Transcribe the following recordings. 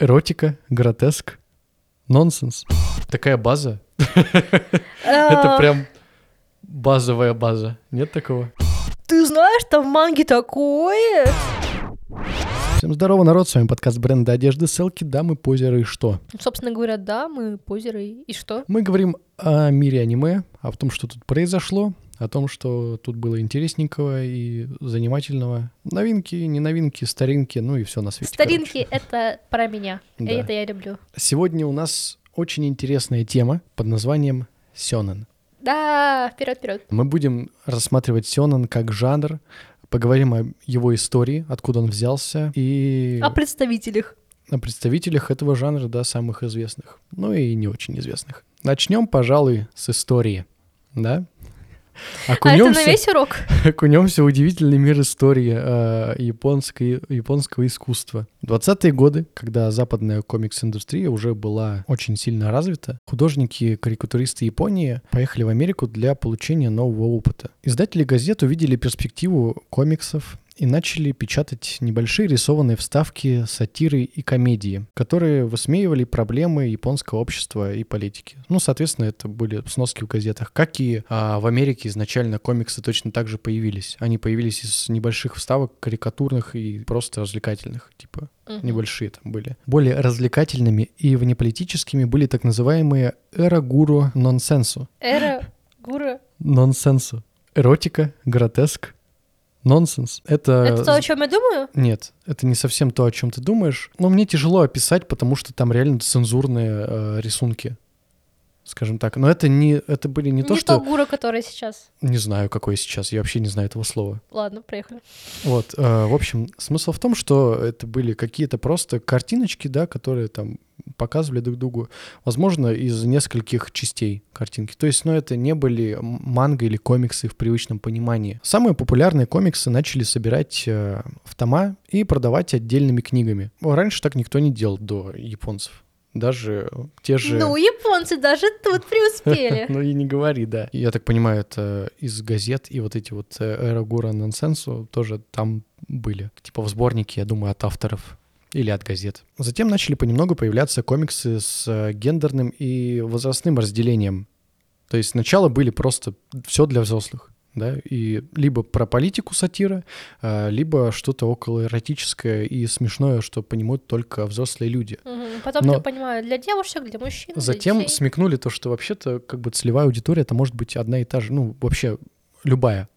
Эротика, гротеск, нонсенс. Такая база. Это А, прям базовая база. Нет такого? Ты знаешь, там в манге такое? Всем здорово, народ, с вами подкаст бренда одежды Селки, дамы, позеры и что? Собственно говоря, да, мы позеры. И что? Мы говорим о мире аниме, о том, что тут произошло, о том, что тут было интересненького и занимательного. Новинки, не новинки, старинки, ну и все на свете. Старинки — это про меня. И Да. это я люблю. Сегодня у нас очень интересная тема под названием сёнэн. Да, вперед, вперед. Мы будем рассматривать сёнэн как жанр, поговорим о его истории, откуда он взялся, и О представителях. о представителях этого жанра, да, самых известных, ну и не очень известных. Начнем, пожалуй, с истории, да? А это на Окунемся, весь урок? окунемся в удивительный мир истории э, японской, японского искусства. В 20-е годы, когда западная комикс-индустрия уже была очень сильно развита, художники-карикатуристы Японии поехали в Америку для получения нового опыта. Издатели газет увидели перспективу комиксов и начали печатать небольшие рисованные вставки, сатиры и комедии, которые высмеивали проблемы японского общества и политики. Ну, соответственно, это были сноски в газетах. Как и а, в Америке изначально комиксы точно так же появились. Они появились из небольших вставок, карикатурных и просто развлекательных, типа небольшие там были. Более развлекательными и внеполитическими были так называемые эра гуру нонсенсу. Эра, гура. Нонсенсу. Эротика, гротеск, нонсенс. Это... Это то, о чем я думаю? Нет, это не совсем то, о чем ты думаешь. Но мне тяжело описать, потому что там реально цензурные э, рисунки, скажем так. Но это не, это были не, то, что, гура, который сейчас. не знаю, какой сейчас. Я вообще не знаю этого слова. Ладно, проехали. Вот, э, в общем, смысл в том, что это были какие-то просто картиночки, да, которые там показывали друг другу, возможно, из нескольких частей картинки. То есть, ну, это не были манго или комиксы в привычном понимании. Самые популярные комиксы начали собирать э, в тома и продавать отдельными книгами. Раньше так никто не делал до японцев. Даже те же... Ну, японцы даже тут преуспели. Ну и не говори, да. Я так понимаю, это из газет и вот эти вот э, Эра Гура Нонсенсу тоже там были. Типа в сборнике, я думаю, от авторов или от газет. Затем начали понемногу появляться комиксы с э, гендерным и возрастным разделением. То есть сначала были просто все для взрослых. Да, и либо про политику сатира, а, либо что-то около эротическое и смешное, что понимают только взрослые люди. Мгм. Потом Но- я понимаю, для девушек, для мужчин, для Затем детей. смекнули то, что вообще-то как бы целевая аудитория это может быть одна и та же, ну вообще любая.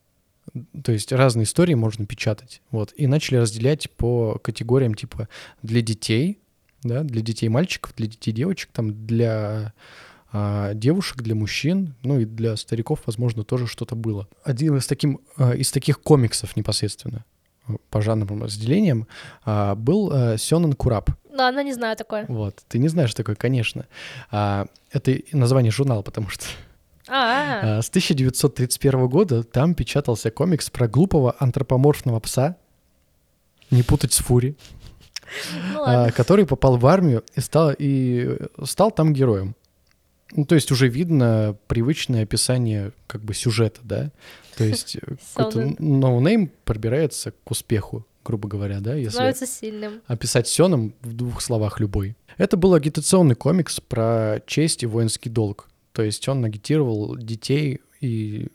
То есть разные истории можно печатать. Вот. И начали разделять по категориям типа для детей, да, для детей мальчиков, для детей девочек, там для а, девушек, для мужчин, ну и для стариков, возможно, тоже что-то было. Один из, таким, а, из таких комиксов непосредственно э, по жанровым разделениям а, был а, Сёнэн Курап. Ладно, не знаю такое. Вот, ты не знаешь такое, конечно. А, это название журнала, потому что А, а, с 1931 года там печатался комикс про глупого антропоморфного пса, не путать с furry, ну который попал в армию и стал, и стал там героем. Ну, то есть уже видно привычное описание как бы сюжета, да? То есть э, какой-то noname пробирается к успеху, грубо говоря, да? Если Становится сильным. описать Сёнэн в двух словах любой. Это был агитационный комикс про честь и воинский долг. То есть он агитировал детей и,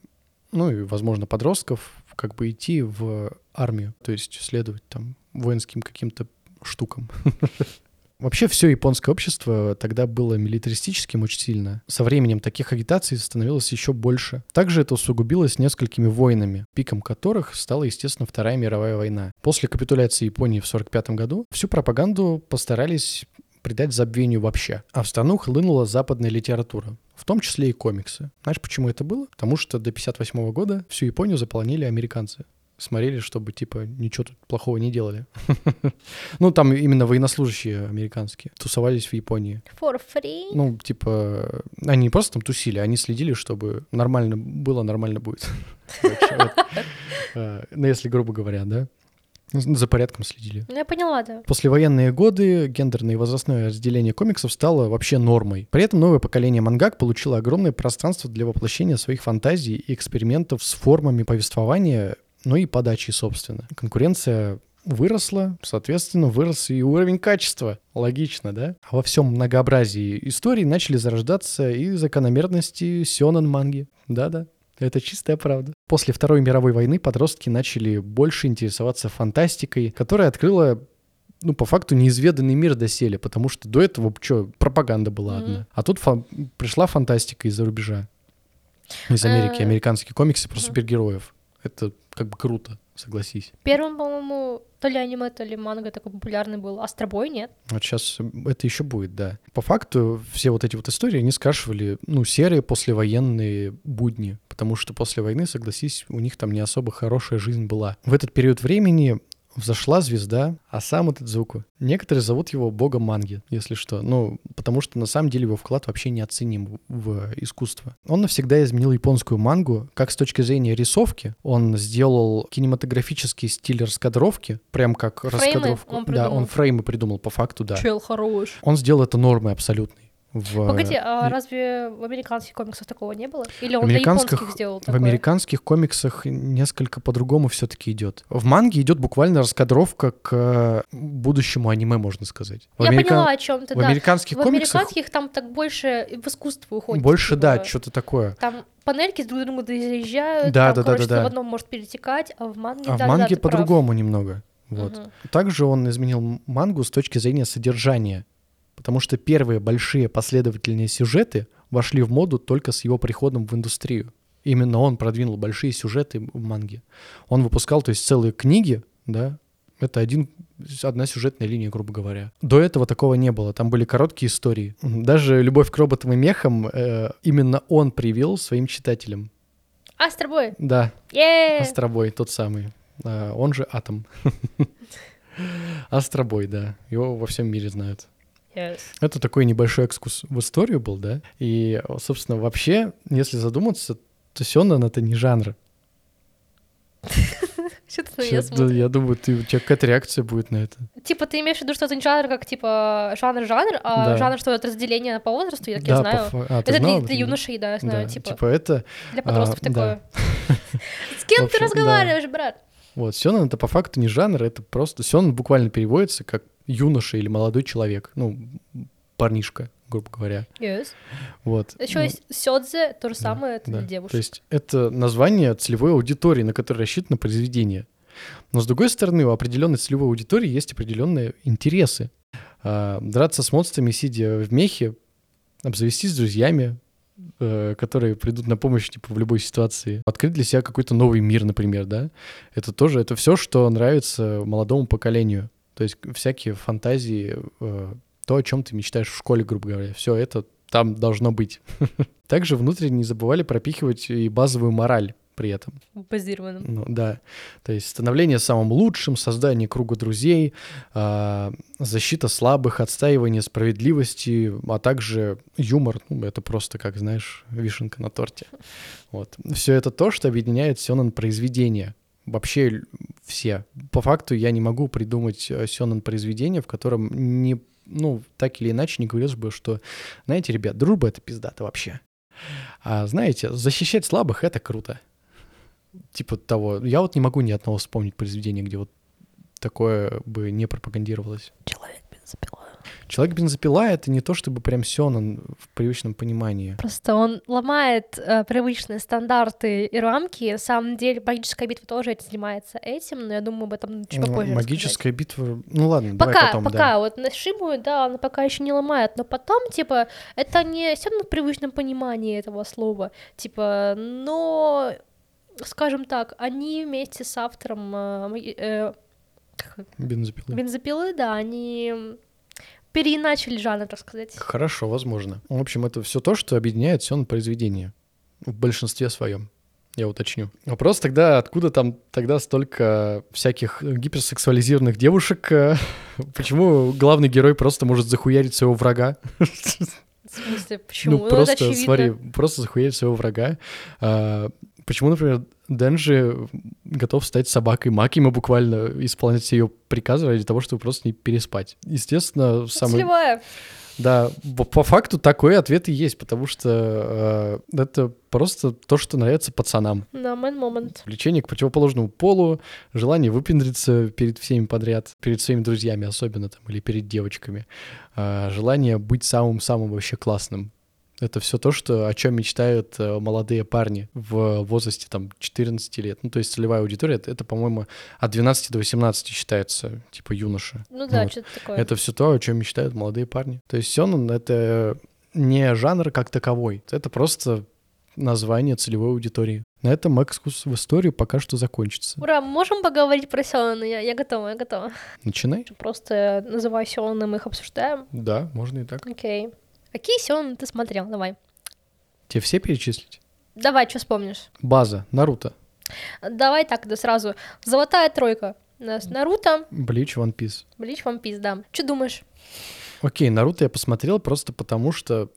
ну и, возможно, подростков как бы идти в армию, то есть следовать там воинским каким-то штукам. Вообще все японское общество тогда было милитаристическим очень сильно. Со временем таких агитаций становилось еще больше. Также это усугубилось несколькими войнами, пиком которых стала, естественно, Вторая мировая война. После капитуляции Японии в 1945 году всю пропаганду постарались придать забвению вообще. А в страну хлынула западная литература, в том числе и комиксы. Знаешь, почему это было? Потому что до 1958 года всю Японию заполонили американцы смотрели, чтобы, типа, ничего тут плохого не делали. Ну, там именно военнослужащие американские тусовались в Японии. For free. Ну, типа, они не просто там тусили, они следили, чтобы нормально было, нормально будет. Э, Ну, если грубо говоря, да. За порядком следили. Ну, я поняла, да. Послевоенные годы гендерное и возрастное разделение комиксов стало вообще нормой. При этом новое поколение мангак получило огромное пространство для воплощения своих фантазий и экспериментов с формами повествования, ну и подачи, собственно. Конкуренция выросла, соответственно, вырос и уровень качества. Логично, да? А во всем многообразии историй начали зарождаться и закономерности сёнэн манги. Да-да, это чистая правда. После Второй мировой войны подростки начали больше интересоваться фантастикой, которая открыла ну, по факту, неизведанный мир доселе, потому что до этого, что, пропаганда была Мгм. одна. А тут фа- пришла фантастика из-за рубежа. Из Америки, Э, американские комиксы про супергероев. Это как бы круто, согласись. Первым, по-моему, то ли аниме, то ли манга такой популярный был. Астробой, нет? Вот сейчас это еще будет, да. По факту все вот эти вот истории, они скрашивали, ну, серые послевоенные будни, потому что после войны, согласись, у них там не особо хорошая жизнь была. В этот период времени взошла звезда Осаму Тедзуку. Некоторые зовут его богом манги, если что. Ну, потому что на самом деле его вклад вообще неоценим в искусство. Он навсегда изменил японскую мангу, как с точки зрения рисовки. Он сделал кинематографический стиль раскадровки, прям как Фреймы раскадровку. он да, он фреймы придумал по факту, да. Чел хорош. Он сделал это нормой абсолютной. В, Погоди, а разве в американских комиксах такого не было? Или он американских- для японских сделал в такое? американских комиксах несколько по-другому все-таки идет. В манге идет буквально раскадровка к э, будущему аниме, можно сказать. В, Я америка- поняла, о чем ты, в да. американских В комиксах американских там так больше в искусство уходит. больше, типа, да, что-то такое. Там панельки друг к другу заезжают, Да, там, да, да, короче, да, да. в одном может перетекать, а в манге, А да, в манге да, по-другому немного. Вот. Мгм. Также он изменил мангу с точки зрения содержания, потому что первые большие последовательные сюжеты вошли в моду только с его приходом в индустрию. Именно он продвинул большие сюжеты в манге. Он выпускал, то есть, целые книги, да, это один, одна сюжетная линия, грубо говоря. До этого такого не было, там были короткие истории. Даже «Любовь к роботам и мехам» э, именно он привел своим читателям. Астробой! Да, Е! Астробой, тот самый. А, он же Атом. Астробой, да. Его во всем мире знают. Yes. Это такой небольшой экскурс в историю был, да? И, собственно, вообще, если задуматься, то Сёнэн — это не жанр. Что ты на меня Щас, да, смотришь? я думаю, ты, у тебя какая-то реакция будет на это. Типа, ты имеешь в виду, что это не жанр, как, типа, жанр-жанр, а Да. жанр, что это разделение по возрасту, я так да, я по знаю. фа- а, Это знала для, юношей, да, я знаю, Да, типа, это... для подростков а, да. такое. С кем ты да. разговариваешь, брат? Вот, Сёнэн — это по факту не жанр, это просто... Сёнэн буквально переводится как юноша или молодой человек. Ну, парнишка, грубо говоря. Yes. Вот. Еще Ну, есть сёдзе, то же Да, самое, это да. для девушек. То есть это название целевой аудитории, на которой рассчитано произведение. Но с другой стороны, у определенной целевой аудитории есть определенные интересы. А, драться с монстрами, сидя в мехе, обзавестись с друзьями, э, которые придут на помощь типа в любой ситуации, открыть для себя какой-то новый мир, например, да. Это тоже это все, что нравится молодому поколению. То есть всякие фантазии, э, то, о чем ты мечтаешь в школе, грубо говоря, все это там должно быть. Также внутренне не забывали пропихивать и базовую мораль при этом. Базированным. Ну, да. То есть становление самым лучшим, создание круга друзей, а, защита слабых, отстаивание справедливости, а также юмор. Ну, это просто, как знаешь, вишенка на торте. Вот. Все это то, что объединяет сёнэн произведения. Вообще все. По факту я не могу придумать э, сёнэн произведение, в котором не, ну, так или иначе не говорилось бы, что, знаете, ребят, дружба — это пиздато вообще. А знаете, защищать слабых — это круто типа того. Я вот не могу ни одного вспомнить произведения, где вот такое бы не пропагандировалось. Человек бензопила. Человек бензопила это не то чтобы прям сёнэн в привычном понимании. Просто он ломает э, привычные стандарты и рамки. На самом деле, магическая битва тоже этим занимается этим, но я думаю, об этом чуть попозже рассказать. Магическая битва. Ну ладно, давай Пока, потом, пока, да. вот на Шибу, да, она пока еще не ломает, но потом, типа, это не все в привычном понимании этого слова, типа, но, скажем так, они вместе с автором э, э, как- Бензопилы. бензопилы, да, они переиначили жанр, так сказать. Хорошо, возможно. В общем, это все то, что объединяет сёнэн произведение. В большинстве своем. Я уточню. Вопрос тогда, откуда там тогда столько всяких гиперсексуализированных девушек? э, Почему главный герой просто может захуярить своего врага? В смысле, почему? Ну, это просто, смотри, просто захуярить своего врага. А, почему, например, Денджи готов стать собакой Макима буквально, исполнять все ее приказы ради того, чтобы просто не переспать? Естественно, самый... Целевая. Да, по, факту такой ответ и есть, потому что э, это просто то, что нравится пацанам. Да, мэн момент. Влечение к противоположному полу, желание выпендриться перед всеми подряд, перед своими друзьями особенно там, или перед девочками, э, желание быть самым-самым вообще классным. Это все то, что, о чем мечтают э, молодые парни в возрасте там 14 лет. Ну, то есть целевая аудитория, это, это, по-моему, от 12 до 18 считается, типа юноша. Ну да, Вот. что-то такое. Это все то, о чем мечтают молодые парни. То есть сёнэн — это не жанр как таковой, это просто название целевой аудитории. На этом экскурс в историю пока что закончится. Ура, можем поговорить про Сёнэн? Я, я готова, я готова. Начинай. Просто называй мы их обсуждаем. Да, можно и так. Окей. Какие Сёнэн ты смотрел? Давай. Тебе все перечислить? Давай, что вспомнишь? База, Наруто, Давай так, да сразу. Золотая тройка. У нас Наруто, Блич, One Piece. Блич, One Piece, да. Что думаешь? Окей, Наруто я посмотрел просто потому, что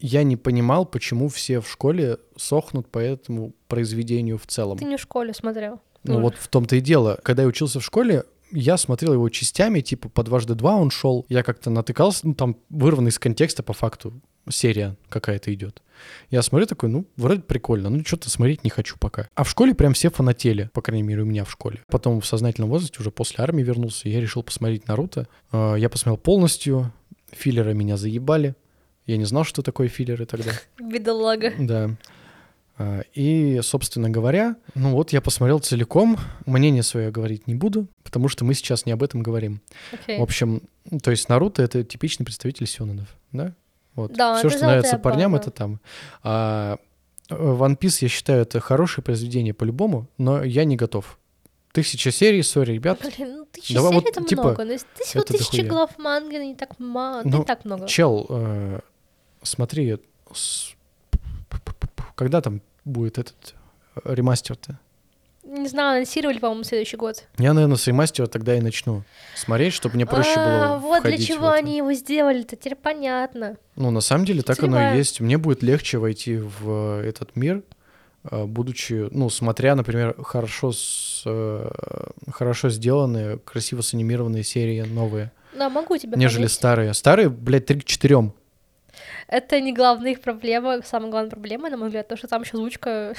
я не понимал, почему все в школе сохнут по этому произведению в целом. Ты не в школе смотрел. Ну вот в том-то и дело. Когда я учился в школе, я смотрел его частями, типа по дважды два он шел. Я как-то натыкался, ну там вырвано из контекста по факту серия какая-то идет. Я смотрю такой, ну, вроде прикольно, ну, что-то смотреть не хочу пока. А в школе прям все фанатели, по крайней мере, у меня в школе. Потом в сознательном возрасте, уже после армии вернулся, я решил посмотреть Наруто. Э, Я посмотрел полностью, филлеры меня заебали. Я не знал, что такое филлеры тогда. Бедолага. Да. А, И, собственно говоря, ну вот я посмотрел целиком. Мнение свое говорить не буду, потому что мы сейчас не об этом говорим. Окей. В общем, ну, то есть Наруто — это типичный представитель сёнэнов, да? Вот. Да, Все, что нравится золотая парням, это там. А One Piece, я считаю, это хорошее произведение по-любому, но я не готов. Тысяча серий, сори, ребят. Блин, ну тысяча Давай серий вот, это типа, много. Ну, если ты всего это тысячи дохуя. глав манги, ну, не так мало, Ну, не так много. Чел, э, смотри, с- когда там будет этот э, ремастер-то? Не знаю, анонсировали, по-моему, следующий год. Я, наверное, с ремастера тогда и начну смотреть, чтобы мне проще а, было вот для чего они его сделали-то, теперь понятно. Ну, на самом деле, так оно Целевая. и есть. Мне будет легче войти в э, этот мир, э, будучи, ну, смотря, например, хорошо, с, хорошо сделанные, красиво санимированные серии новые, Да, могу тебя нежели понять. старые. Старые, блядь, три к четырем. Это не главная их проблема. Самая главная проблема, на мой взгляд, то, что там еще озвучка,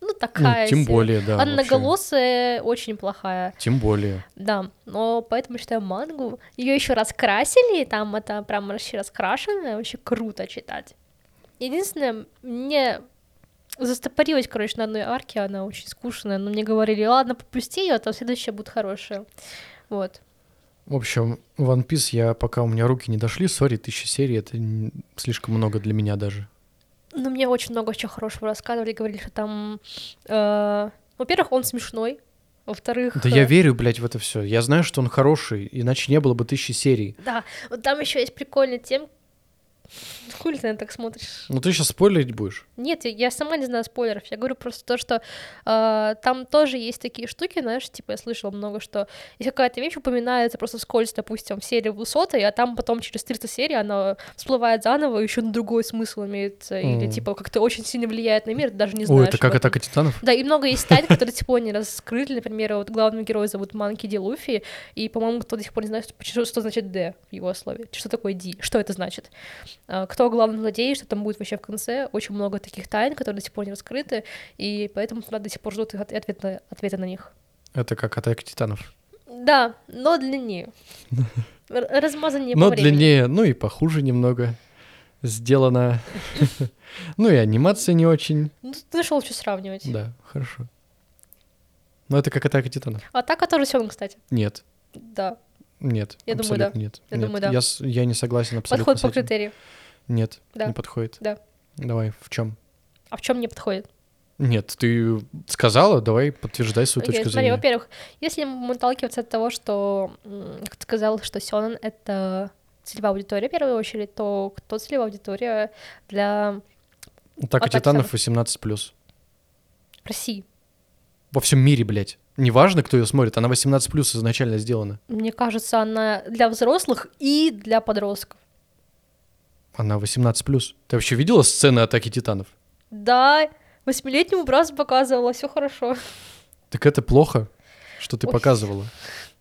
ну, Ну, такая тем себе. более, да. вообще. Одноголосая, очень плохая. Тем более. Да, но поэтому считаю мангу. Ее еще раскрасили, там это прям вообще раскрашенное, вообще круто читать. Единственное, мне застопорилась, короче, на одной арке, она очень скучная, но мне говорили, ладно, попусти ее, а то следующая будет хорошая. Вот. В общем, One Piece я, пока у меня руки не дошли, сори, тысяча серий, это слишком много для меня даже. Ну, мне очень много чего хорошего рассказывали, говорили, что там... э, Во-первых, он смешной. Во-вторых... Да я э, верю, блядь, в это все. Я знаю, что он хороший, иначе не было бы тысячи серий. Да, вот там еще есть прикольная тем... Хули ты на так смотришь? Ну ты сейчас спойлерить будешь? Нет, я- я сама не знаю спойлеров. Я говорю просто то, что э, там тоже есть такие штуки, знаешь, типа я слышала много, что если какая-то вещь упоминается просто вскользь, допустим, в серии высоты, а там потом через 300 серий она всплывает заново, еще на другой смысл имеет, э, или типа как-то очень сильно влияет на мир, ты даже не Ой, знаешь. это как атака титанов? Да, и много есть тайн, которые пор не раскрыли. Например, вот главного героя зовут Манки Ди Луфи, и, по-моему, кто до сих пор не знает, что, что значит Д в его слове. Что такое Ди? Что это значит? Кто главный злодей, что там будет вообще в конце. Очень много таких тайн, которые до сих пор не раскрыты, и поэтому до сих пор ждут их от- ответ на- ответы на них. Это как атака титанов. Да, но длиннее. Размазаннее Но длиннее, ну и похуже немного сделано. Ну и анимация не очень. Ну, ты нашел что сравнивать. Да, хорошо. Но это как атака титанов. Атака тоже Сён, кстати. Нет, Да. нет. Я думаю, да. абсолютно нет. Я думаю, да. Я, не согласен абсолютно Подход по критерию. Нет, Да. не подходит. Да. Давай, в чем? А в чем не подходит? Нет, ты сказала, давай подтверждай свою Окей, точку смотри, зрения. во-первых, если мы отталкиваться от того, что, как ты сказал, что Сёнэн — это целевая аудитория, в первую очередь, то кто целевая аудитория для Атака Атака титанов 18+. России? Во всем мире, блядь. Неважно, кто ее смотрит, она 18+, изначально сделана. Мне кажется, она для взрослых и для подростков. Она 18+. Ты вообще видела сцены атаки титанов? Да, восьмилетнему брату показывала, все хорошо. Так это плохо, что ты Ой. показывала.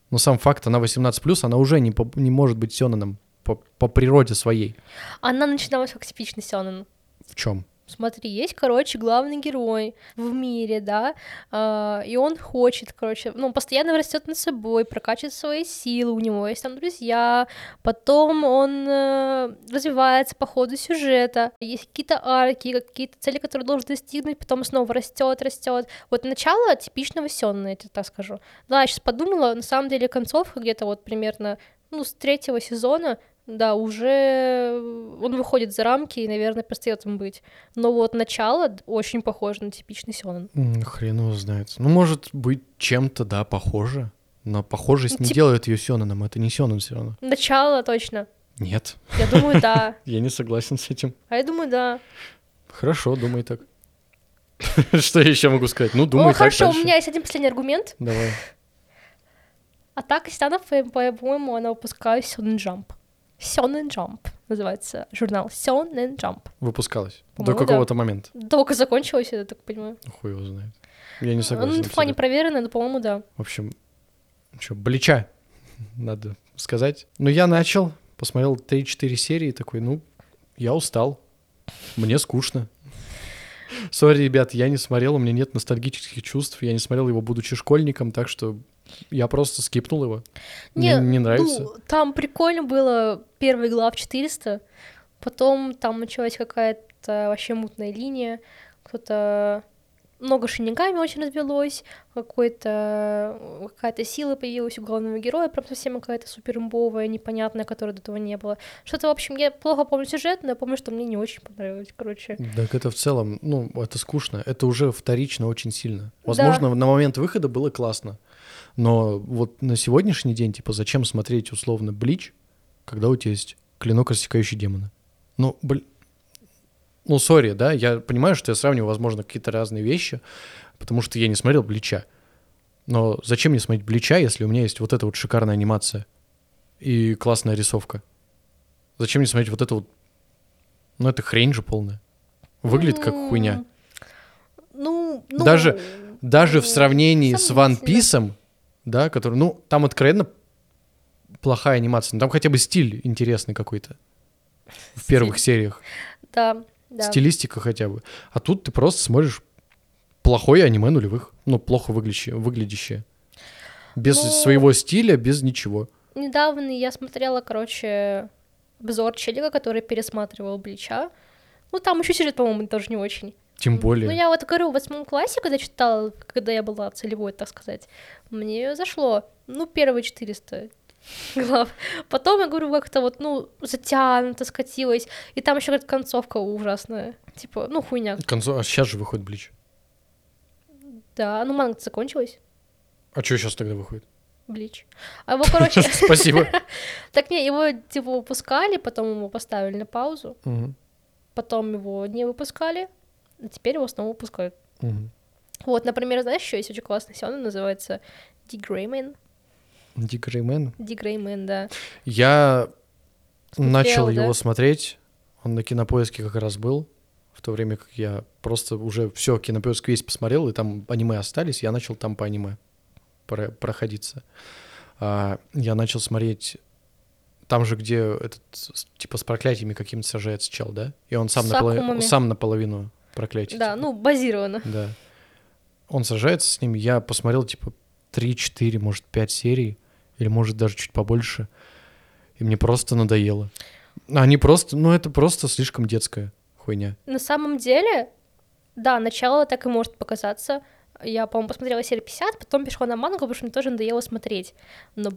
Но сам факт, она 18+, она уже не, по- не может быть сёнаном. по, по природе своей. Она начиналась как типичный сёнэн. В чем? Смотри, есть, короче, главный герой в мире, да, э, и он хочет, короче, ну, постоянно растет над собой, прокачивает свои силы, у него есть там друзья, потом он э, развивается по ходу сюжета, есть какие-то арки, какие-то цели, которые должен достигнуть, потом снова растет, растет. Вот начало типичного сённа, я тебе так скажу. Да, я сейчас подумала, на самом деле концовка где-то вот примерно, ну, с третьего сезона да, уже он выходит за рамки и, наверное, перестает им быть. Но вот начало очень похоже на типичный сёнэн. Хрен его знает. Ну, может быть, чем-то, да, похоже. Но похожесть не Тип- делает ее сёнэном. Это не сёнэн все равно. Начало точно. Нет, Я думаю, да. я не согласен с этим. А я думаю, да. Хорошо, думай так. Что я еще могу сказать? Ну, думай так хорошо, у меня есть один последний аргумент. Давай. Атака титанов, э, по-моему, она выпускает Shonen Jump. Shonen Jump называется журнал. Shonen Jump. Выпускалась. До По-моему, да. какого-то момента. Только закончилось, я так понимаю. Хуй его знает. Я не согласен. Ну, инфа не абсолютно. проверенная, но, по-моему, да. В общем, что, Блича, надо сказать. Ну, я начал, посмотрел 3-4 серии, такой, ну, я устал, мне скучно. Sorry, ребят, я не смотрел, у меня нет ностальгических чувств, я не смотрел его, будучи школьником, так что я просто скипнул его. Мне не нравится. Ну, там прикольно было первый глав 400, потом там началась какая-то вообще мутная линия, кто-то много шинигами очень развелось, какой-то какая-то сила появилась у главного героя, прям совсем какая-то супер имбовая, непонятная, которой до этого не было. Что-то, в общем, я плохо помню сюжет, но я помню, что мне не очень понравилось, короче. Так это в целом, ну, это скучно. Это уже вторично очень сильно. Возможно, на момент выхода было классно. Но вот на сегодняшний день, типа, зачем смотреть условно Блич, когда у тебя есть клинок, рассекающий демона? Ну, блин, ну, сори, да, я понимаю, что я сравниваю, возможно, какие-то разные вещи, потому что я не смотрел Блича. Но зачем мне смотреть Блича, если у меня есть вот эта вот шикарная анимация и классная рисовка? Зачем мне смотреть вот это вот... Ну, это хрень же полная. Выглядит как хуйня. Ну, ну Даже- Даже в ну, сравнении с One. Piece, да, который, ну, там откровенно плохая анимация, но там хотя бы стиль интересный какой-то в первых сериях. Да, да. Стилистика хотя бы. А тут ты просто смотришь плохое аниме нулевых. Ну, плохо выглядящее. выглядящее. Без Ну- своего стиля, без ничего. Недавно я смотрела, короче, обзор челика, который пересматривал Блича. Ну, там еще сюжет, по-моему, тоже не очень. Тем более. Ну, я вот говорю, в восьмом классе, когда читала, когда я была целевой, так сказать, мне зашло, ну, первые 400 глав. Потом, я говорю, как-то вот, ну, затянуто, скатилось. И там еще какая-то концовка ужасная. Типа, ну, хуйня. Концо- А сейчас же выходит Блич. Да, ну, манга закончилась. А что сейчас тогда выходит? Блич. А его, короче... Спасибо. Так не, его, типа, выпускали, потом его поставили на паузу, потом его не выпускали, теперь его снова выпускают. Мгм. Вот, например, знаешь, еще есть очень классный сёнэн, называется Ди Греймен. Дик Реймен. Ди Греймен, да. Я Смотрел, начал да? его смотреть. Он на кинопоиске как раз был. В то время как я просто уже все кинопоиск весь посмотрел, и там аниме остались, я начал там по аниме про- проходиться. А, я начал смотреть там же, где этот типа с проклятиями каким-то сажается чел, да? И он сам, наполовину, сам наполовину проклятий. Да, типа. ну, базировано. Да. Он сажается с ним. Я посмотрел, типа, 3-4, может, 5 серий. Или, может, даже чуть побольше. И мне просто надоело. Они просто... Ну, это просто слишком детская хуйня. На самом деле, да, начало так и может показаться. Я, по-моему, посмотрела серию 50, потом перешла на мангу, потому что мне тоже надоело смотреть. Но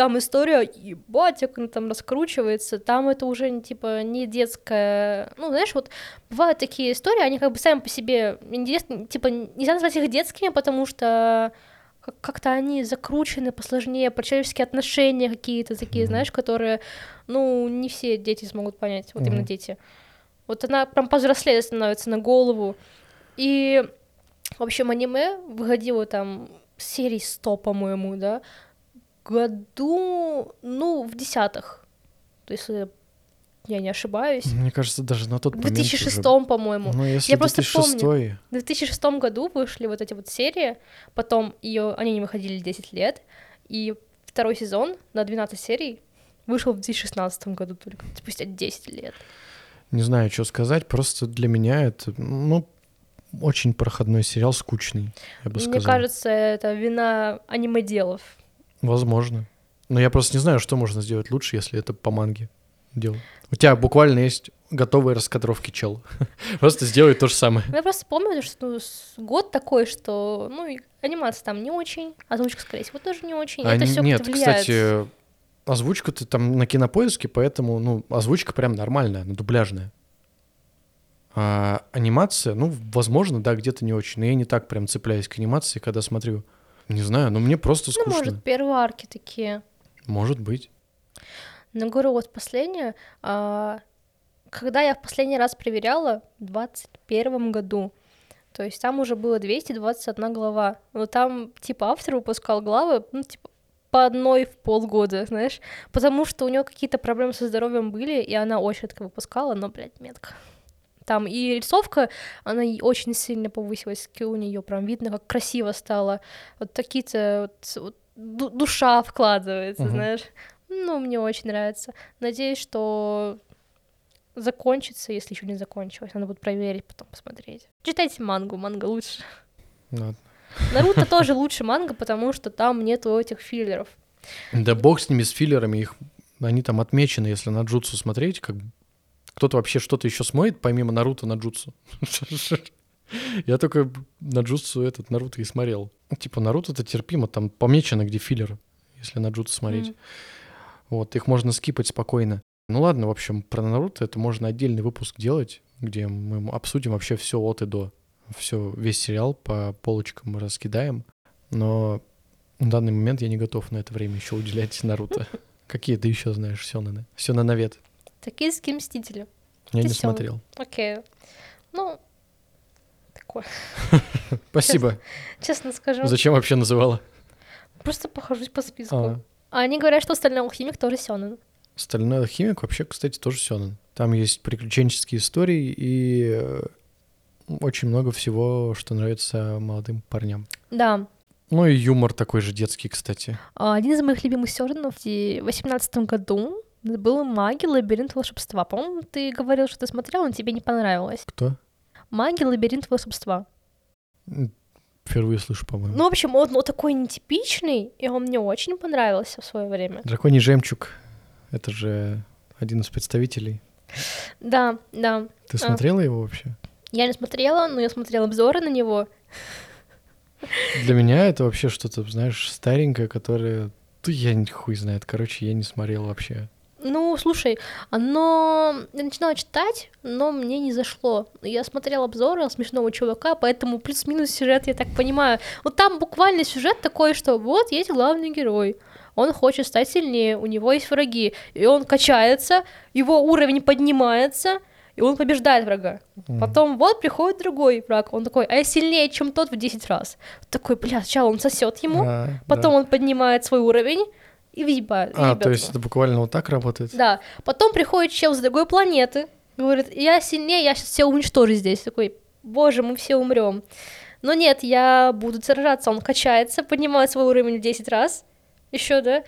там история, ебать, как она там раскручивается, там это уже, типа, не детская... Ну, знаешь, вот бывают такие истории, они как бы сами по себе интересны, типа, нельзя назвать их детскими, потому что как- как-то они закручены посложнее, про человеческие отношения какие-то такие, Мгм. знаешь, которые, ну, не все дети смогут понять, вот именно Мгм. дети. Вот она прям повзрослее становится на голову. И, в общем, аниме выходило там серий 100, по-моему, да, году, ну, в десятых. Э, я не ошибаюсь. Мне кажется, даже на тот В момент 2006, уже- по-моему. Ну, если Я просто 2006 В 2006 году вышли вот эти вот серии, потом ее они не выходили 10 лет, и второй сезон на 12 серий Вышел в 2016 году только, спустя 10 лет. Не знаю, что сказать, просто для меня это, ну, очень проходной сериал, скучный, я бы Мне сказал. кажется, это вина аниме-делов. Возможно. Но я просто не знаю, что можно сделать лучше, если это по манге дело. У тебя буквально есть готовые раскадровки, чел. Просто сделай то же самое. Ну, Я просто помню, что год такой, что, ну, анимация там не очень, озвучка, скорее всего, тоже не очень. А это все нет, кстати, озвучка ты там на кинопоиске, поэтому, ну, озвучка прям нормальная, ну, дубляжная. А анимация, ну, возможно, да, где-то не очень. Но я не так прям цепляюсь к анимации, когда смотрю. Не знаю, но мне просто Ну, скучно. может, первые арки такие. Может быть. Но говорю, вот последнее, а, когда я в последний раз проверяла, в 21 году, то есть там уже было 221 глава, но там, типа, автор выпускал главы, ну, типа, по одной в полгода, знаешь, потому что у нее какие-то проблемы со здоровьем были, и она очень редко выпускала, но, блядь, метко. Там и рисовка, она очень сильно повысилась, у нее прям видно, как красиво стало. Вот такие-то вот, вот ду- душа вкладывается, Мгм. знаешь. Ну, мне очень нравится. Надеюсь, что закончится, если еще не закончилось. Надо будет проверить, потом посмотреть. Читайте мангу, манга лучше. Ладно. Наруто тоже лучше манга, потому что там нету этих филлеров. Да бог с ними, с филлерами, их, они там отмечены, если на джутсу смотреть, как. Кто-то вообще что-то еще смотрит, помимо Наруто на джутсу. Я только на джутсу этот Наруто и смотрел. Типа Наруто-то терпимо, там помечено, где филлер, если на джутсу смотреть. М. Вот, их можно скипать спокойно. Ну ладно, в общем, про Наруто это можно отдельный выпуск делать, где мы обсудим вообще все от и до. Все, весь сериал по полочкам мы раскидаем. Но в данный момент я не готов на это время еще уделять Наруто. Какие ты еще знаешь Сёнэны? Сёнэновед. Токийские мстители. Я Ты не смотрел. Окей. Ну, такое. Спасибо. Честно скажу. Зачем вообще называла? Просто похожусь по списку. А, А они говорят, что стальной алхимик тоже сёнэн. Стальной алхимик вообще, кстати, тоже Сёнэн. Там есть приключенческие истории и э, очень много всего, что нравится молодым парням. Да. Ну и юмор такой же детский, кстати. А, Один из моих любимых сёнэнов в 2018 году был «Маги. Лабиринт волшебства». По-моему, ты говорил, что ты смотрел, но тебе не понравилось. Кто? «Маги. Лабиринт волшебства». Впервые слышу, по-моему. Ну, в общем, он ну, такой нетипичный, и он мне очень понравился в свое время. Драконий жемчуг. Это же один из представителей. Да, да. Ты А. смотрела его вообще? Я не смотрела, но я смотрела обзоры на него. Для меня это вообще что-то, знаешь, старенькое, которое... Да я не- хуй знает. Короче, я не смотрел вообще. Ну, слушай, оно... Я начинала читать, но мне не зашло. Я смотрела обзоры смешного чувака, поэтому плюс-минус сюжет, я так понимаю. Вот там буквально сюжет такой, что вот есть главный герой. Он хочет стать сильнее, у него есть враги, и он качается, его уровень поднимается, и он побеждает врага. М. Потом вот приходит другой враг, он такой, а я сильнее, чем тот в 10 раз. Такой, бля, сначала он сосет ему, А, потом да. он поднимает свой уровень и въебает. А, то есть его. это буквально вот так работает? Да. Потом приходит чел с другой планеты, говорит, я сильнее, я сейчас все уничтожу здесь. Такой, боже, мы все умрем. Но нет, я буду сражаться. Он качается, поднимает свой уровень в 10 раз. Еще, да?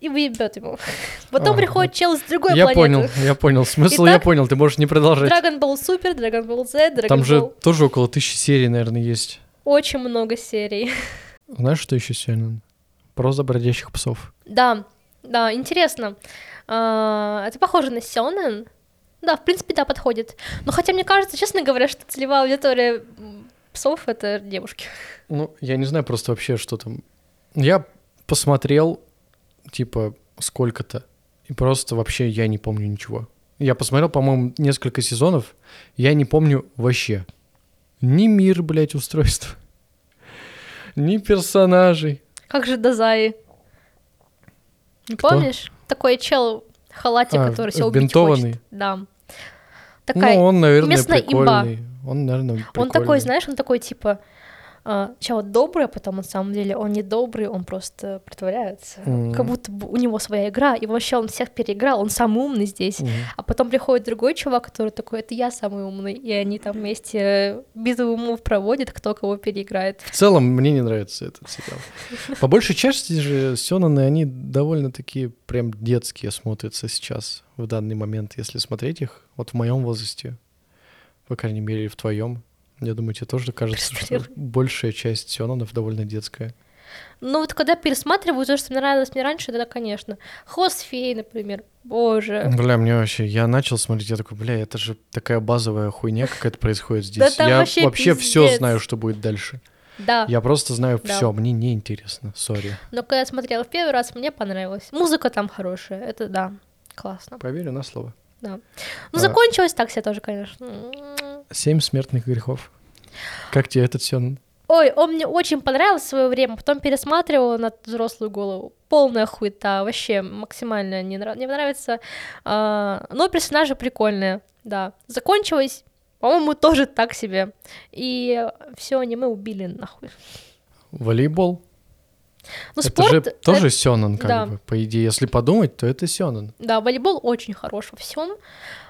И выебет ему. Потом А, приходит чел с другой Я планеты. понял, я понял. Смысл я Итак, понял, ты можешь не продолжать. Dragon Ball Super, Dragon Ball Z, Dragon Там же Ball... тоже около тысячи серий, наверное, есть. Очень много серий. Знаешь, что еще сегодня? Проза бродячих псов. Да, да, интересно. А, это похоже на Сёнэн. Да, в принципе, да, подходит. Но хотя мне кажется, честно говоря, что целевая аудитория псов — это девушки. Ну, я не знаю просто вообще, что там. Я посмотрел, типа, сколько-то, и просто вообще я не помню ничего. Я посмотрел, по-моему, несколько сезонов, я не помню вообще. Ни мир, блядь, устройства, ни персонажей. Как же Дазаи? Кто? помнишь? Такой чел в халате, А, который все убить хочет. Да. Такая... ну, он, наверное, местная имба. прикольный. Он, наверное, Он такой, знаешь, он такой, типа, сначала добрый, а потом на самом деле он не добрый, он просто притворяется. Мгм. Как будто бы у него своя игра, и вообще он всех переиграл, он самый умный здесь. Мгм. А потом приходит другой чувак, который такой, это я самый умный, и они там вместе битву умов проводят, кто кого переиграет. В целом, мне не нравится этот сериал. По большей части же Сёнаны, они довольно такие прям детские смотрятся сейчас, в данный момент, если смотреть их. Вот в моем возрасте, по крайней мере, в твоем. Я думаю, тебе тоже кажется, что большая часть Сёнанов довольно детская. Ну вот когда пересматриваю то, что мне нравилось мне раньше, тогда, конечно. Хвост феи, например. Боже. Бля, мне вообще, я начал смотреть, я такой, бля, это же такая базовая хуйня какая-то происходит Да здесь. там я вообще вообще все знаю, что будет дальше. Да. Я просто знаю Да. все, мне неинтересно, сори. Но когда я смотрела в первый раз, мне понравилось. Музыка там хорошая, это да, классно. Поверю на слово. Да. А. Ну, закончилось так себе тоже, конечно. Семь смертных грехов. Как тебе этот Сёнэн? Ой, он мне очень понравился в свое время, потом пересматривала на взрослую голову. Полная хуета, вообще максимально не, нрав- не нравится. А, но персонажи прикольные, да. Закончилось, по-моему, тоже так себе. И все аниме убили нахуй. Волейбол. Ну, это спорт... же тоже Сёнэн, как да. бы. По идее, если подумать, то это Сёнэн. Да, волейбол очень хорош во всем.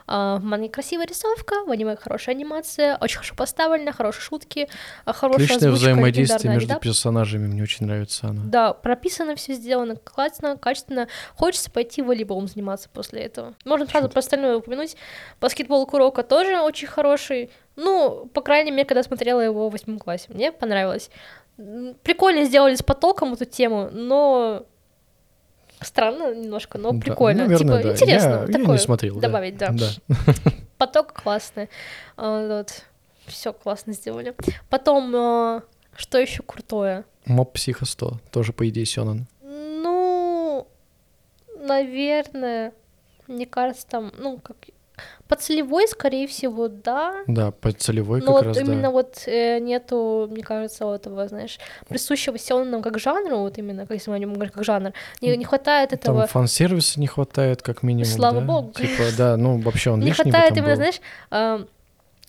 в манге красивая рисовка, в аниме хорошая анимация, очень хорошо поставлена, хорошие шутки, а, хорошая Личное озвучка, взаимодействие между еда. персонажами мне очень нравится она. Да, прописано все сделано классно, качественно. Хочется пойти волейболом заниматься после этого. Можно сразу про остальное упомянуть. Баскетбол Курока тоже очень хороший. Ну, по крайней мере, когда смотрела его в восьмом классе. Мне понравилось. Прикольно сделали с потоком эту тему, но странно немножко, но Да, прикольно. наверное, типа, да. интересно. Я- я такое не смотрел, да. добавить, да. Да. Поток классный. А, вот. Все классно сделали. Потом, а, что еще крутое? Моб Психо 100, тоже, по идее, Сёнэн. Ну, наверное, мне кажется, там, ну, как по целевой, скорее всего, да. Да, по целевой Но как вот раз, именно да. вот э, нету, мне кажется, вот этого, знаешь, присущего сёнэну как жанру, вот именно, как если мы о нём говорим как жанр, не, не хватает этого, Там фан-сервиса не хватает, как минимум, Слава да? богу. Типа, да, ну, вообще он не хватает именно, был. знаешь, а,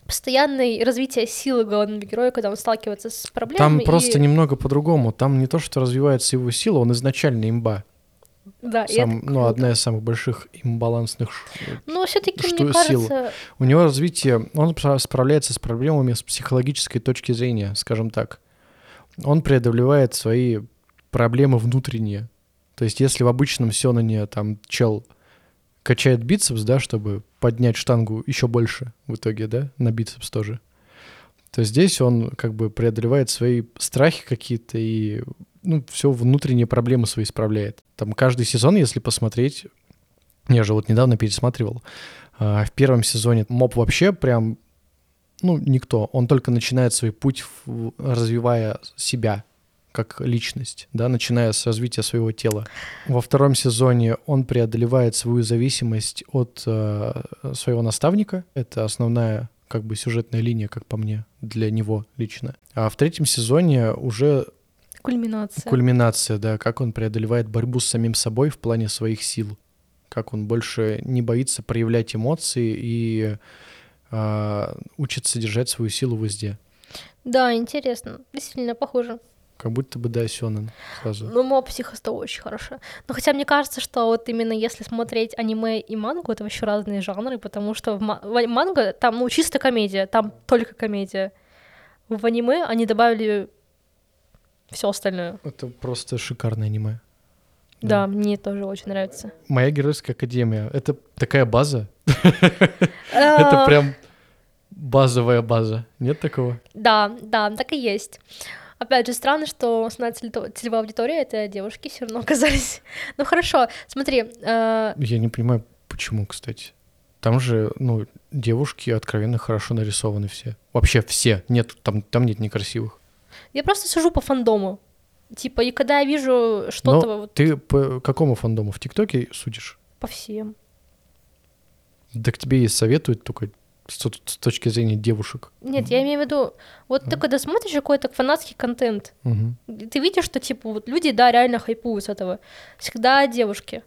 постоянной развития силы главного героя, когда он сталкивается с Там проблемами. просто и... немного по-другому. Там не то, что развивается его сила, он изначально имба. Да, Сам, это ну, круто. одна из самых больших имбалансных Но все-таки, что мне кажется, У него развитие, он спра- справляется с проблемами с психологической точки зрения, скажем так. Он преодолевает свои проблемы внутренние. То есть, если в обычном сёнэне там чел качает бицепс, да, чтобы поднять штангу еще больше в итоге, да, на бицепс тоже, то здесь он как бы преодолевает свои страхи какие-то и ну, все внутренние проблемы свои исправляет. Там каждый сезон, если посмотреть, я же вот недавно пересматривал, а, в первом сезоне моб вообще прям, ну, никто. Он только начинает свой путь, развивая себя как личность, да, начиная с развития своего тела. Во втором сезоне он преодолевает свою зависимость от э, своего наставника. Это основная как бы сюжетная линия, как по мне, для него лично. А в третьем сезоне уже кульминация. Кульминация, да, как он преодолевает борьбу с самим собой в плане своих сил, как он больше не боится проявлять эмоции и а, учится держать свою силу везде. Да, интересно. Действительно, похоже. Как будто бы, да, Сёнэн сразу. Ну, моб психоста очень хорошо. Но хотя мне кажется, что вот именно если смотреть аниме и мангу, это вообще разные жанры, потому что в, ма- в манго там, ну, чисто комедия, там только комедия. В аниме они добавили все остальное. Это просто шикарное аниме. Да, мне тоже очень нравится. Моя геройская академия — это такая база. А, Это прям базовая база. Нет такого? Да, да, так и есть. Опять же, странно, что основная целевая аудитория — это девушки все равно оказались. Ну хорошо, смотри, э, Я не понимаю, почему, кстати. Там же, ну, девушки откровенно хорошо нарисованы все. Вообще все. Нет, там, там нет некрасивых. Я просто сижу по фандому. Типа, и когда я вижу что-то Но вот ты по какому фандому? В ТикТоке судишь? по всем. Так тебе и советуют только с, с точки зрения девушек. Нет, я имею в виду, вот ты когда смотришь какой-то фанатский контент, Мгм. ты видишь, что, типа, вот люди, да, реально хайпуют с этого. Всегда девушки.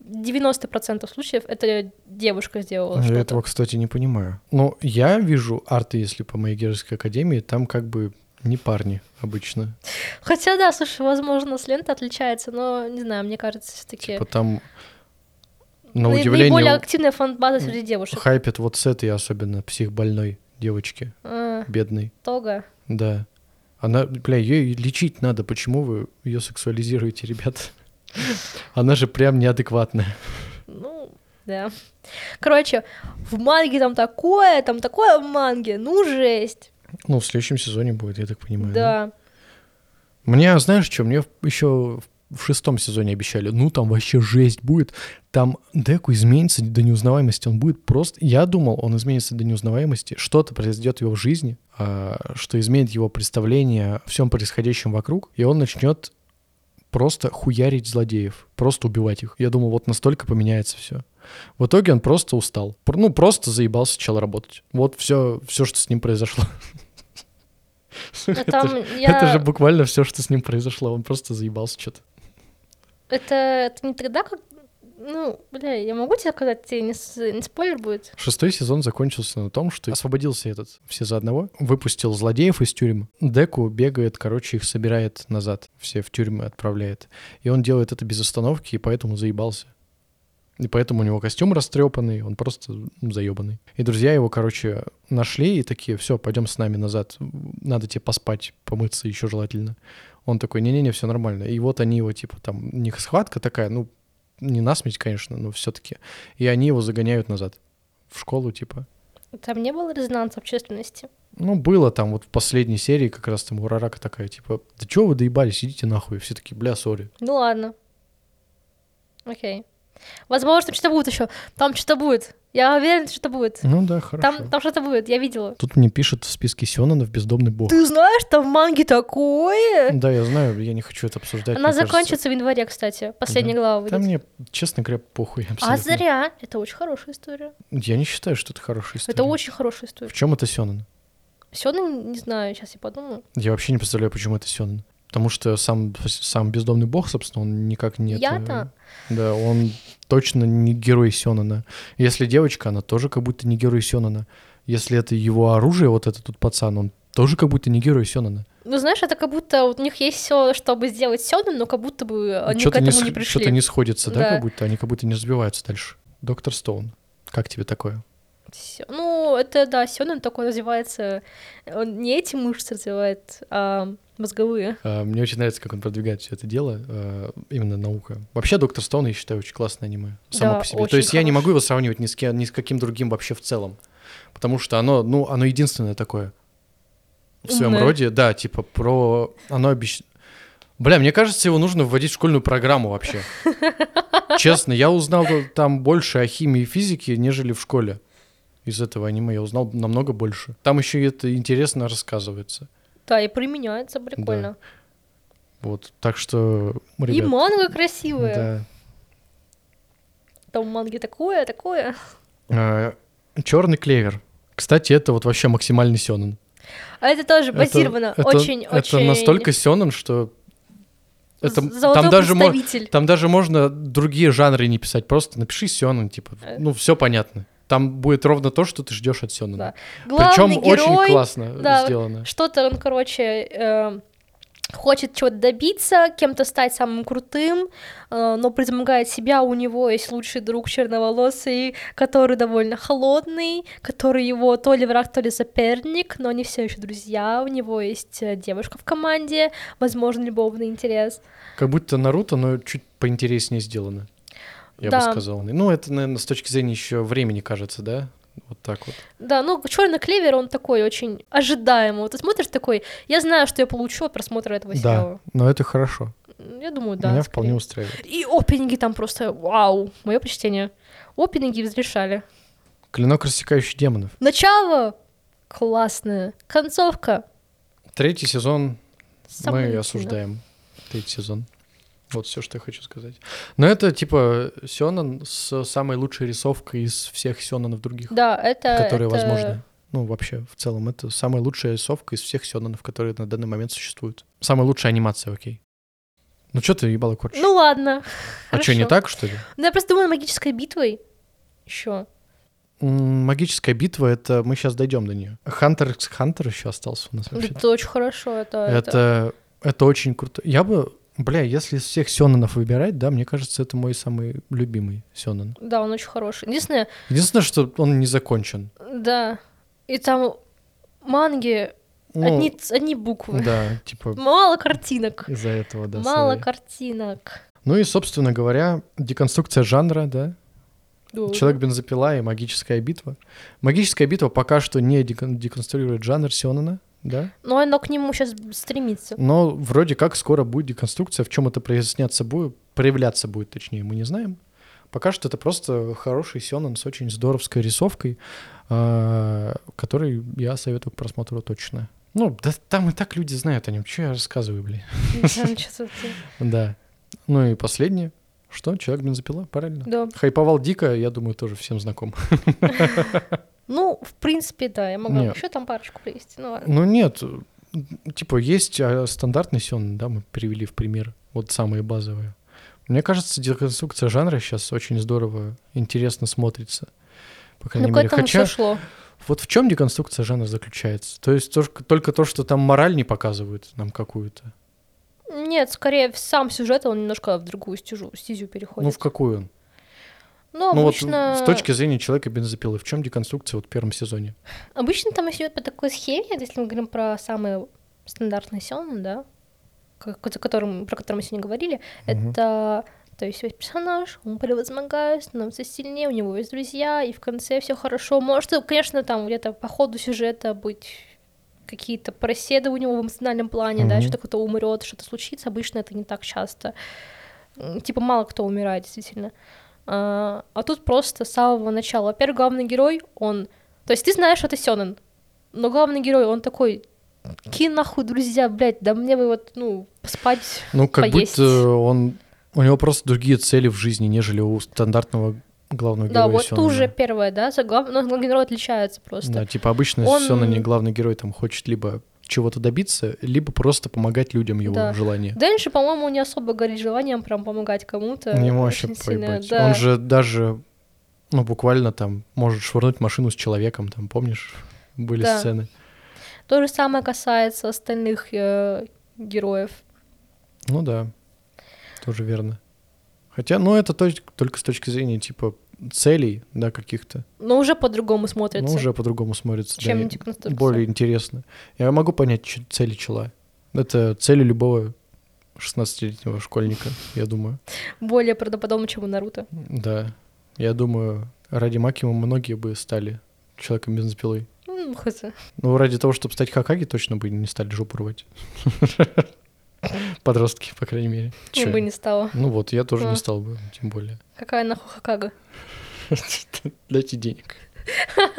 90% случаев это девушка сделала Я что-то. этого, кстати, не понимаю. Но я вижу арты, если по моей геройской академии, там как бы Не парни обычно. Хотя, да, слушай, возможно, с ленты отличается, но, не знаю, мне кажется, все таки Типа там, на наиболее удивление, активная фан-база среди девушек. хайпят вот с этой особенно психбольной девочки, А, бедной. Тога. Да. Она, бля, ее лечить надо. Почему вы ее сексуализируете, ребята? Она же прям неадекватная. Ну, да. Короче, в манге там такое, там такое в манге, ну жесть. Ну, в следующем сезоне будет, я так понимаю. Да. Мне, знаешь что, мне еще в шестом сезоне обещали, ну там вообще жесть будет. Там Деку изменится до неузнаваемости, он будет просто... Я думал, он изменится до неузнаваемости, что-то произойдет в его жизни, а, что изменит его представление о всем происходящем вокруг, и он начнет просто хуярить злодеев, просто убивать их. Я думал, вот настолько поменяется все. В итоге он просто устал. Ну, просто заебался чел работать. Вот все, все, что с ним произошло. Это же- я... Это же буквально все, что с ним произошло. Он просто заебался что-то. Это, это не тогда, как... Ну, бля, я могу тебе сказать, тебе не, не спойлер будет? Шестой сезон закончился на том, что освободился этот все за одного, выпустил злодеев из тюрьмы. Деку бегает, короче, их собирает назад, все в тюрьмы отправляет. И он делает это без остановки, и поэтому заебался. И поэтому у него костюм растрепанный, он просто заебанный. И друзья его, короче, нашли и такие, все, пойдем с нами назад. Надо тебе поспать, помыться еще желательно. Он такой, не-не-не, все нормально. И вот они его, типа, там, у них схватка такая, ну, не насмерть, конечно, но все-таки. И они его загоняют назад в школу, типа. Там не было резонанса общественности. Ну, было там вот в последней серии как раз там Урарака такая, типа, да чего вы доебались, идите нахуй. Все такие, бля, сори. Ну ладно. Окей. Возможно, там что-то будет еще. Там что-то будет. Я уверен, что-то будет. Ну да, хорошо. Там, там что-то будет, я видела. Тут мне пишут в списке Сёнонов бездомный бог. Ты знаешь, там в манге такое? Да, я знаю, я не хочу это обсуждать. Она мне кажется. закончится в январе, кстати. Последняя Да. глава Да выйдет. мне, честно говоря, похуй А абсолютно. зря. Это очень хорошая история. Я не считаю, что это хорошая история. Это очень хорошая история. В чем это Сёнон? Все, не знаю, сейчас я подумаю. Я вообще не представляю, почему это Сёнон. Потому что сам, сам бездомный бог, собственно, он никак не... это- Я-то? Да, он точно не герой Сёнона. Если девочка, она тоже как будто не герой Сёнона. Если это его оружие, вот этот тут пацан, он тоже как будто не герой Сёнона. Ну, знаешь, это как будто у них есть все, чтобы сделать Сёнэн, но как будто бы они Что-то к не, этому не, сх- пришли. что-то не сходится, да. Да. как будто? Они как будто не развиваются дальше. Доктор Стоун, как тебе такое? Ну, это, да, Сёнэн такой развивается, он не эти мышцы развивает, а мозговые. А, Мне очень нравится, как он продвигает все это дело, а, именно наука. Вообще, Доктор Стоун, я считаю, очень классное аниме. Само Да, по себе. То есть я не могу его сравнивать ни с, кем, ни с каким другим вообще в целом. Потому что оно, ну, оно единственное такое в своем Умное. роде. Да, типа про... Оно обещ... Бля, мне кажется, его нужно вводить в школьную программу вообще. Честно, я узнал там больше о химии и физике, нежели в школе. Из этого аниме я узнал намного больше. Там еще это интересно рассказывается. Да, и применяется прикольно. Вот, так что, И ребят, манга красивая. да. Там в манге такое, такое. Черный клевер. Кстати, это вот вообще максимальный сёнэн. А это тоже Это- базировано это, очень, это очень... настолько сёнэн, что это, золотой там даже мо- там даже можно другие жанры не писать, просто напиши сёнэн, типа, Э. ну все понятно. Там будет ровно то, что ты ждешь от сёнэна. Да. Причем очень классно да, сделано. что-то он, короче, э, хочет чего-то добиться, кем-то стать самым крутым, э, но превозмогает себя, у него есть лучший друг черноволосый, который довольно холодный, который его то ли враг, то ли соперник, но они все еще друзья, у него есть э, девушка в команде, возможно, любовный интерес. Как будто Наруто, но чуть поинтереснее сделано. Я бы Да. сказал. Ну, это, наверное, с точки зрения еще времени, кажется, да? Вот так вот. Да, ну, черный клевер, он такой очень ожидаемый. Вот ты смотришь такой, я знаю, что я получу от просмотра этого Да, сериала. но это хорошо. Я думаю, да. Меня скорее. вполне устраивает. И опенинги там просто вау, мое почтение. Опенинги разрешали. Клинок, рассекающий демонов. Начало классное, концовка. Третий сезон мы сомнительно. осуждаем. Третий сезон. Вот все, что я хочу сказать. Но это типа Сёнэн с самой лучшей рисовкой из всех Сёнэнов других, Да, это... которые это- возможны. Ну, вообще, в целом, это самая лучшая рисовка из всех Сёнэнов, которые на данный момент существуют. Самая лучшая анимация, окей. Ну что ты ебало корчишь? Ну ладно. а что, не так, что ли? Ну я просто думаю магической битвой еще. Магическая битва, это мы сейчас дойдем до нее. Хантер x Хантер еще остался у нас вообще. Это очень хорошо, это... это- Это, это очень круто. Я бы, бля, если из всех сёнэнов выбирать, да, мне кажется, это мой самый любимый сёнэн. Да, он очень хороший. Единственное, Единственное, что он не закончен. да, и там манги, Ну, одни, одни буквы. Да, типа Мало картинок. из-за этого, да. Мало sorry. картинок. Ну и, собственно говоря, деконструкция жанра, да, Да. Человек-бензопила и магическая битва. Магическая битва пока что не декон- деконструирует жанр Сёнэна, да? Но оно к нему сейчас стремится. Но вроде как скоро будет деконструкция, в чем это проясняться будет, проявляться будет, точнее, мы не знаем. Пока что это просто хороший Сёнэн с очень здоровской рисовкой, а, который я советую к просмотру точно. Ну, да там и так люди знают о нем. Что я рассказываю, блин? Да. Ну и последнее. Что? Человек-бензопила, правильно? Да. Хайповал дико, я думаю, тоже всем знаком. Ну, в принципе, да, я могу еще там парочку привести. Ну, ладно. Ну нет, типа есть а, стандартный сён, да, мы привели в пример, вот самые базовые. Мне кажется, деконструкция жанра сейчас очень здорово, интересно смотрится. По крайней Ну, к мере, этому хотя все шло. вот в чем деконструкция жанра заключается? То есть только, только то, что там мораль не показывают нам какую-то. Нет, скорее, сам сюжет, он немножко в другую стезю, стезю Ну, переходит. в какую он? Ну, Ну, обычно... вот с точки зрения человека бензопилы, в чем деконструкция вот в первом сезоне? Обычно там идет по такой схеме, если мы говорим про самые стандартные сёнэн, да, ко- которым, про которые мы сегодня говорили, Мгм. это, то есть весь персонаж, он превозмогает, становится сильнее, у него есть друзья, и в конце все хорошо. Может, конечно, там где-то по ходу сюжета быть какие-то проседы у него в эмоциональном плане, да, Мгм. что-то кто-то умрет, что-то случится. Обычно это не так часто. Типа мало кто умирает, действительно. А, а тут просто с самого начала. Во-первых, главный герой, он... То есть ты знаешь, что это Сёнэн, но главный герой, он такой... Ки нахуй, друзья, блядь, да мне бы вот, ну, спать, Ну, как поесть. будто он... У него просто другие цели в жизни, нежели у стандартного главного Да, героя вот сёнэна. уже первое, да, за глав... но главный герой отличается просто. Да, типа обычно Он- на не главный герой там хочет либо чего-то добиться, либо просто помогать людям его Да. желание. Дэнши, по-моему, не особо горит желанием прям помогать кому-то. Ему вообще поебать. да. Он же даже, ну, буквально там может швырнуть машину с человеком, там, помнишь, были Да. сцены. То же самое касается остальных э, героев. Ну да, тоже верно. Хотя, ну, это точ- только с точки зрения, типа, целей, да, каких-то. Но уже по-другому смотрится, Ну, уже по-другому смотрится. чем да, и деконструкция. более интересно. Я могу понять цели чела. Это цели любого 16-летнего школьника, я думаю. Более правдоподобно, чем у Наруто. Да. Я думаю, ради Макима многие бы стали человеком бензопилой. Ну, хз. Ну, ради того, чтобы стать Хакаги, точно бы не стали жопу рвать. Подростки, по крайней мере. Я бы не стала. Ну вот, я тоже не стал бы, тем более. Какая нахуй Хакага? Дайте денег.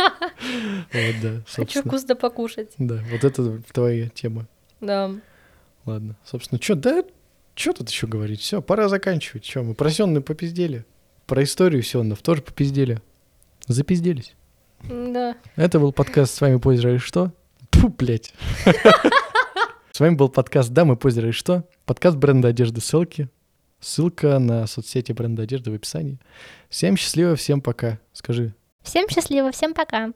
Вот, да, Хочу вкусно покушать. Да, вот это твоя тема. Да. Ладно. Собственно, что, да, что тут еще говорить? Все, пора заканчивать. Че, мы про Сённы попиздели. Про историю Сённов тоже попиздели. Запизделись. Да. Это был подкаст «С вами позже и что?» Фу, блядь. С вами был подкаст «Да, мы позже и что?» Подкаст бренда одежды «Ссылки». Ссылка на соцсети бренда одежды в описании. Всем счастливо, всем пока. Скажи. Всем счастливо, всем пока.